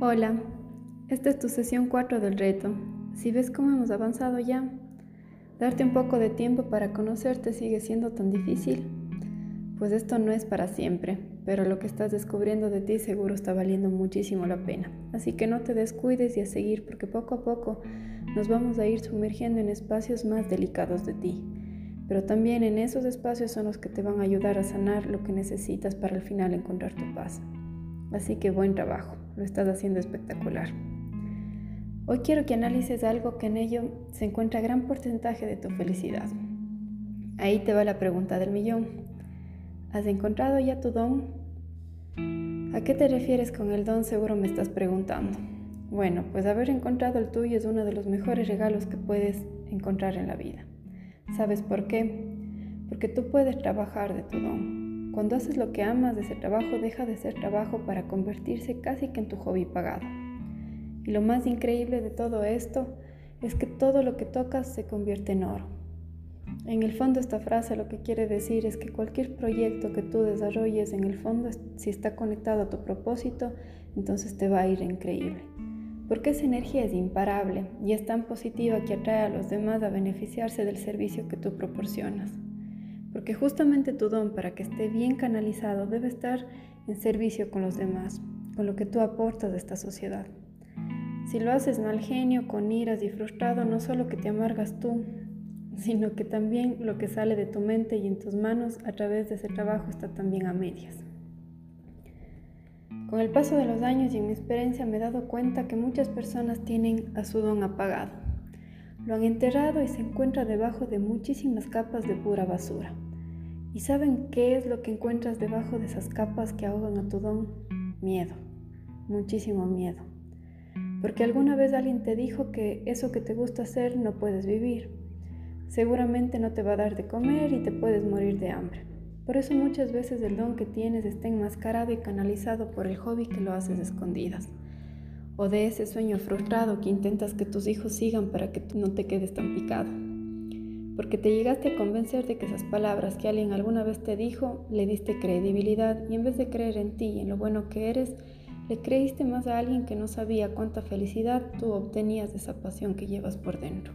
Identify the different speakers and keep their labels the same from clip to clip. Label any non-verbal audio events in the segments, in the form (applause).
Speaker 1: Hola, esta es tu sesión 4 del reto. Si ves cómo hemos avanzado ya, darte un poco de tiempo para conocerte sigue siendo tan difícil. Pues esto no es para siempre, pero lo que estás descubriendo de ti seguro está valiendo muchísimo la pena. Así que no te descuides y a seguir porque poco a poco nos vamos a ir sumergiendo en espacios más delicados de ti. Pero también en esos espacios son los que te van a ayudar a sanar lo que necesitas para al final encontrar tu paz. Así que buen trabajo, lo estás haciendo espectacular. Hoy quiero que analices algo que en ello se encuentra gran porcentaje de tu felicidad. Ahí te va la pregunta del millón. ¿Has encontrado ya tu don? ¿A qué te refieres con el don? Seguro me estás preguntando. Bueno, pues haber encontrado el tuyo es uno de los mejores regalos que puedes encontrar en la vida. ¿Sabes por qué? Porque tú puedes trabajar de tu don. Cuando haces lo que amas, ese trabajo deja de ser trabajo para convertirse casi que en tu hobby pagado. Y lo más increíble de todo esto es que todo lo que tocas se convierte en oro. En el fondo esta frase lo que quiere decir es que cualquier proyecto que tú desarrolles en el fondo, si está conectado a tu propósito, entonces te va a ir increíble. Porque esa energía es imparable y es tan positiva que atrae a los demás a beneficiarse del servicio que tú proporcionas porque justamente tu don para que esté bien canalizado debe estar en servicio con los demás, con lo que tú aportas a esta sociedad. Si lo haces mal genio, con iras y frustrado, no solo que te amargas tú, sino que también lo que sale de tu mente y en tus manos a través de ese trabajo está también a medias. Con el paso de los años y en mi experiencia me he dado cuenta que muchas personas tienen a su don apagado lo han enterrado y se encuentra debajo de muchísimas capas de pura basura. ¿Y saben qué es lo que encuentras debajo de esas capas que ahogan a tu don? Miedo, muchísimo miedo. Porque alguna vez alguien te dijo que eso que te gusta hacer no puedes vivir. Seguramente no te va a dar de comer y te puedes morir de hambre. Por eso muchas veces el don que tienes está enmascarado y canalizado por el hobby que lo haces escondidas o de ese sueño frustrado que intentas que tus hijos sigan para que no te quedes tan picado. Porque te llegaste a convencer de que esas palabras que alguien alguna vez te dijo le diste credibilidad y en vez de creer en ti y en lo bueno que eres, le creíste más a alguien que no sabía cuánta felicidad tú obtenías de esa pasión que llevas por dentro.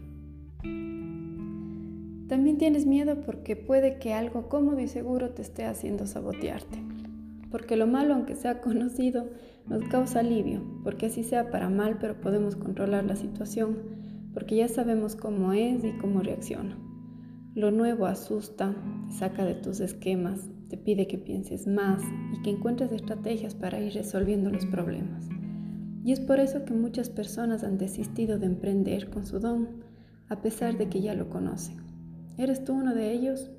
Speaker 1: También tienes miedo porque puede que algo cómodo y seguro te esté haciendo sabotearte porque lo malo, aunque sea conocido, nos causa alivio, porque así sea para mal, pero podemos controlar la situación, porque ya sabemos cómo es y cómo reacciona. Lo nuevo asusta, te saca de tus esquemas, te pide que pienses más y que encuentres estrategias para ir resolviendo los problemas. Y es por eso que muchas personas han desistido de emprender con su don, a pesar de que ya lo conocen. ¿Eres tú uno de ellos?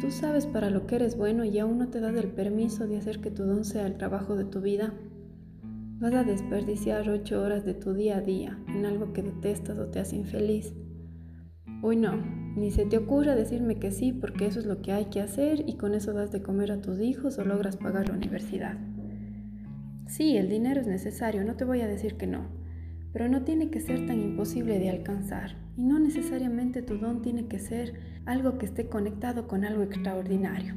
Speaker 1: Tú sabes para lo que eres bueno y aún no te das el permiso de hacer que tu don sea el trabajo de tu vida. Vas a desperdiciar ocho horas de tu día a día en algo que detestas o te hace infeliz. Uy, no, ni se te ocurra decirme que sí porque eso es lo que hay que hacer y con eso das de comer a tus hijos o logras pagar la universidad. Sí, el dinero es necesario, no te voy a decir que no, pero no tiene que ser tan imposible de alcanzar y no necesariamente tu don tiene que ser algo que esté conectado con algo extraordinario.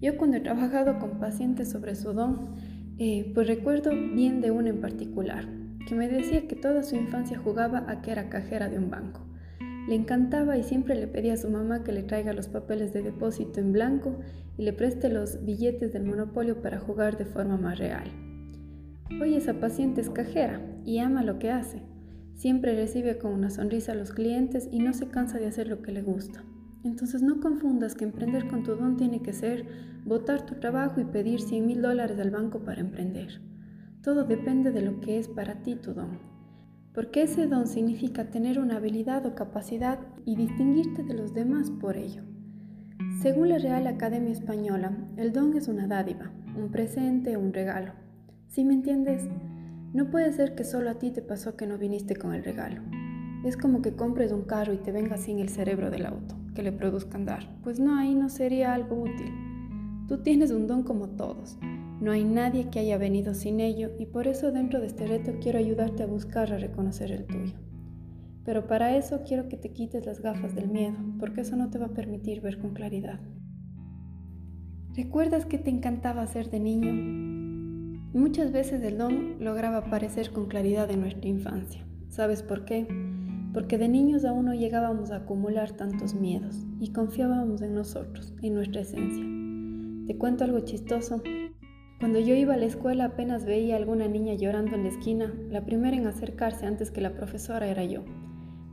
Speaker 1: Yo cuando he trabajado con pacientes sobre su don, eh, pues recuerdo bien de uno en particular, que me decía que toda su infancia jugaba a que era cajera de un banco. Le encantaba y siempre le pedía a su mamá que le traiga los papeles de depósito en blanco y le preste los billetes del monopolio para jugar de forma más real. Hoy esa paciente es cajera y ama lo que hace. Siempre recibe con una sonrisa a los clientes y no se cansa de hacer lo que le gusta. Entonces no confundas que emprender con tu don tiene que ser botar tu trabajo y pedir 100 mil dólares al banco para emprender. Todo depende de lo que es para ti tu don. Porque ese don significa tener una habilidad o capacidad y distinguirte de los demás por ello. Según la Real Academia Española, el don es una dádiva, un presente un regalo. ¿Sí me entiendes? No puede ser que solo a ti te pasó que no viniste con el regalo. Es como que compres un carro y te venga sin el cerebro del auto, que le produzca andar. Pues no, ahí no sería algo útil. Tú tienes un don como todos. No hay nadie que haya venido sin ello y por eso dentro de este reto quiero ayudarte a buscar a reconocer el tuyo. Pero para eso quiero que te quites las gafas del miedo, porque eso no te va a permitir ver con claridad. ¿Recuerdas que te encantaba ser de niño? Muchas veces el don lograba aparecer con claridad en nuestra infancia. ¿Sabes por qué? Porque de niños aún no llegábamos a acumular tantos miedos y confiábamos en nosotros, en nuestra esencia. Te cuento algo chistoso. Cuando yo iba a la escuela apenas veía a alguna niña llorando en la esquina, la primera en acercarse antes que la profesora era yo,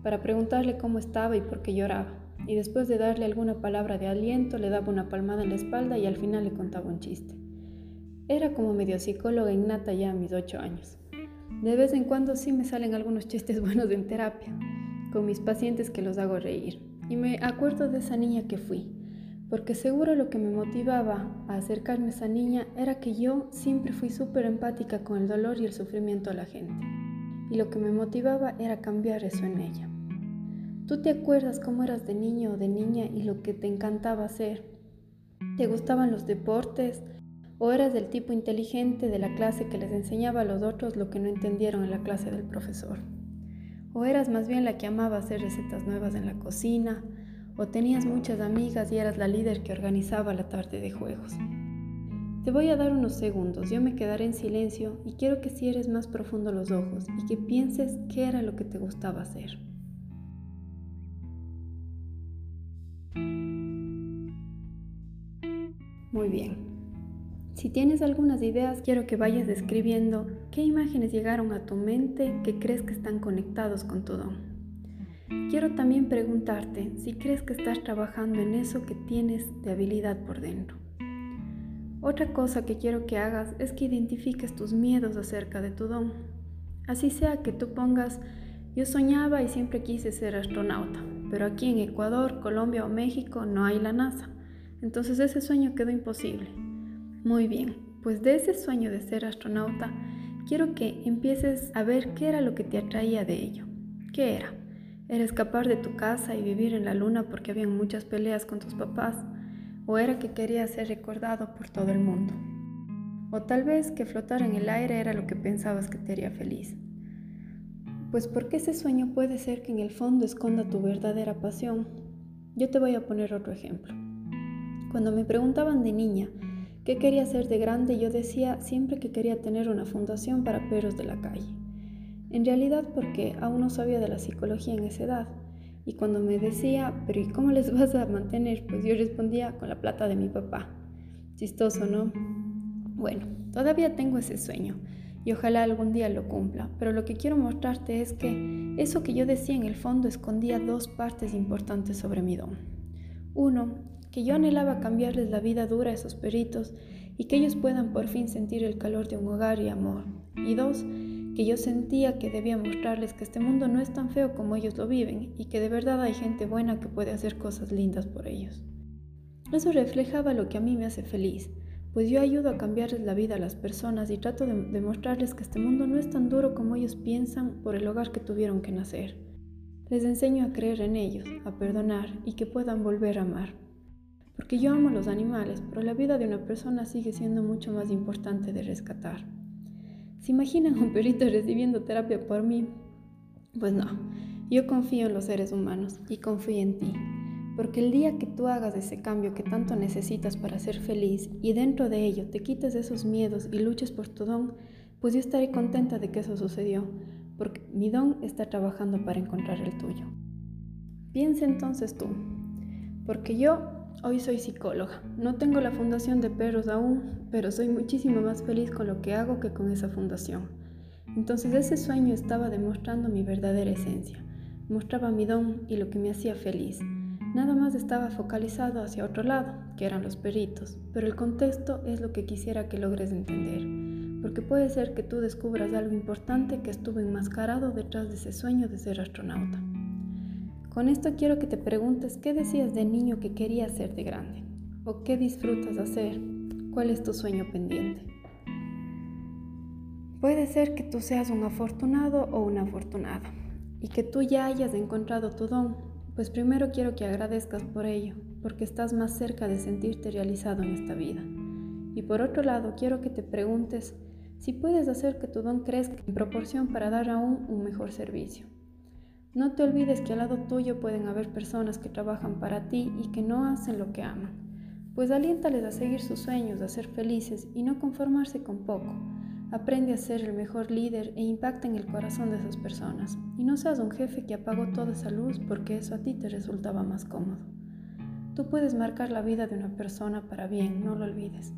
Speaker 1: para preguntarle cómo estaba y por qué lloraba, y después de darle alguna palabra de aliento le daba una palmada en la espalda y al final le contaba un chiste. Era como medio psicóloga innata ya a mis ocho años. De vez en cuando sí me salen algunos chistes (laughs) buenos en terapia, con mis pacientes que los hago reír, y me acuerdo de esa niña que fui porque seguro lo que me motivaba a acercarme a esa niña era que yo siempre fui súper empática con el dolor y el sufrimiento de la gente. Y lo que me motivaba era cambiar eso en ella. ¿Tú te acuerdas cómo eras de niño o de niña y lo que te encantaba hacer? ¿Te gustaban los deportes? ¿O eras del tipo inteligente de la clase que les enseñaba a los otros lo que no entendieron en la clase del profesor? ¿O eras más bien la que amaba hacer recetas nuevas en la cocina? o tenías muchas amigas y eras la líder que organizaba la tarde de juegos. Te voy a dar unos segundos, yo me quedaré en silencio y quiero que cierres más profundo los ojos y que pienses qué era lo que te gustaba hacer. Muy bien. Si tienes algunas ideas, quiero que vayas describiendo qué imágenes llegaron a tu mente que crees que están conectados con tu don. Quiero también preguntarte si crees que estás trabajando en eso que tienes de habilidad por dentro. Otra cosa que quiero que hagas es que identifiques tus miedos acerca de tu don. Así sea que tú pongas, yo soñaba y siempre quise ser astronauta, pero aquí en Ecuador, Colombia o México no hay la NASA. Entonces ese sueño quedó imposible. Muy bien, pues de ese sueño de ser astronauta, quiero que empieces a ver qué era lo que te atraía de ello. ¿Qué era? ¿Era escapar de tu casa y vivir en la luna porque habían muchas peleas con tus papás? ¿O era que querías ser recordado por todo el mundo? ¿O tal vez que flotar en el aire era lo que pensabas que te haría feliz? Pues porque ese sueño puede ser que en el fondo esconda tu verdadera pasión. Yo te voy a poner otro ejemplo. Cuando me preguntaban de niña qué quería ser de grande, yo decía siempre que quería tener una fundación para perros de la calle. En realidad porque aún no sabía de la psicología en esa edad. Y cuando me decía, pero ¿y cómo les (laughs) vas a mantener? Pues yo respondía con la plata de mi papá. Chistoso, ¿no? Bueno, todavía tengo ese sueño y ojalá algún día lo cumpla, pero lo que quiero mostrarte es que eso que yo decía en el fondo escondía dos partes importantes sobre mi don. Uno, que yo anhelaba cambiarles la vida dura a esos peritos y que ellos puedan por fin sentir el calor de un hogar y amor. Y dos, que yo sentía que debía mostrarles que este mundo no es tan feo como ellos lo viven y que de verdad hay gente buena que puede hacer cosas lindas por ellos. Eso reflejaba lo que a mí me hace feliz, pues yo ayudo a cambiarles la vida a las personas y trato de demostrarles que este mundo no es tan duro como ellos piensan por el hogar que tuvieron que nacer. Les enseño a creer en ellos, a perdonar y que puedan volver a amar. Porque yo amo los animales, pero la vida de una persona sigue siendo mucho más importante de rescatar. ¿Se imaginan un perrito recibiendo terapia por mí? Pues no, yo confío en los seres humanos y confío en ti, porque el día que tú hagas ese cambio que tanto necesitas para ser feliz y dentro de ello te quites esos miedos y luches por tu don, pues yo estaré contenta de que eso sucedió, porque mi don está trabajando para encontrar el tuyo. Piensa entonces tú, porque yo Hoy soy psicóloga. No tengo la fundación de perros aún, pero soy muchísimo más feliz con lo que hago que con esa fundación. Entonces ese sueño estaba demostrando mi verdadera esencia. Mostraba mi don y lo que me hacía feliz. Nada más estaba focalizado hacia otro lado, que eran los perritos, pero el contexto es lo que quisiera que logres entender, porque puede ser que tú descubras algo importante que estuvo enmascarado detrás de ese sueño de ser astronauta. Con esto quiero que te preguntes qué decías de niño que querías ser de grande o qué disfrutas hacer, cuál es tu sueño pendiente. Puede ser que tú seas un afortunado o una afortunada y que tú ya hayas encontrado tu don, pues primero quiero que agradezcas por ello, porque estás más cerca de sentirte realizado en esta vida. Y por otro lado, quiero que te preguntes si puedes hacer que tu don crezca en proporción para dar aún un mejor servicio. No te olvides que al lado tuyo pueden haber personas que trabajan para ti y que no hacen lo que aman. Pues aliéntales a seguir sus sueños, a ser felices y no conformarse con poco, Aprende a ser el mejor líder e impacta en el corazón de esas personas. Y no seas un jefe que apagó toda esa luz porque eso a ti te resultaba más cómodo. Tú puedes marcar la vida de una persona para bien, no lo olvides.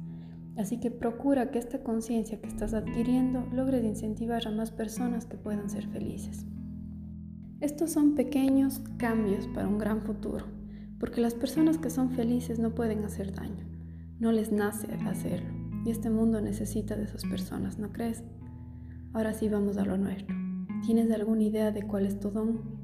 Speaker 1: Así que procura que esta conciencia que estás adquiriendo logre incentivar a más personas que puedan ser felices. Estos son pequeños cambios para un gran futuro, porque las personas que son felices no pueden hacer daño, no les nace hacerlo. Y este mundo necesita de esas personas, ¿no crees? Ahora sí vamos a lo nuestro. ¿Tienes alguna idea de cuál es tu don?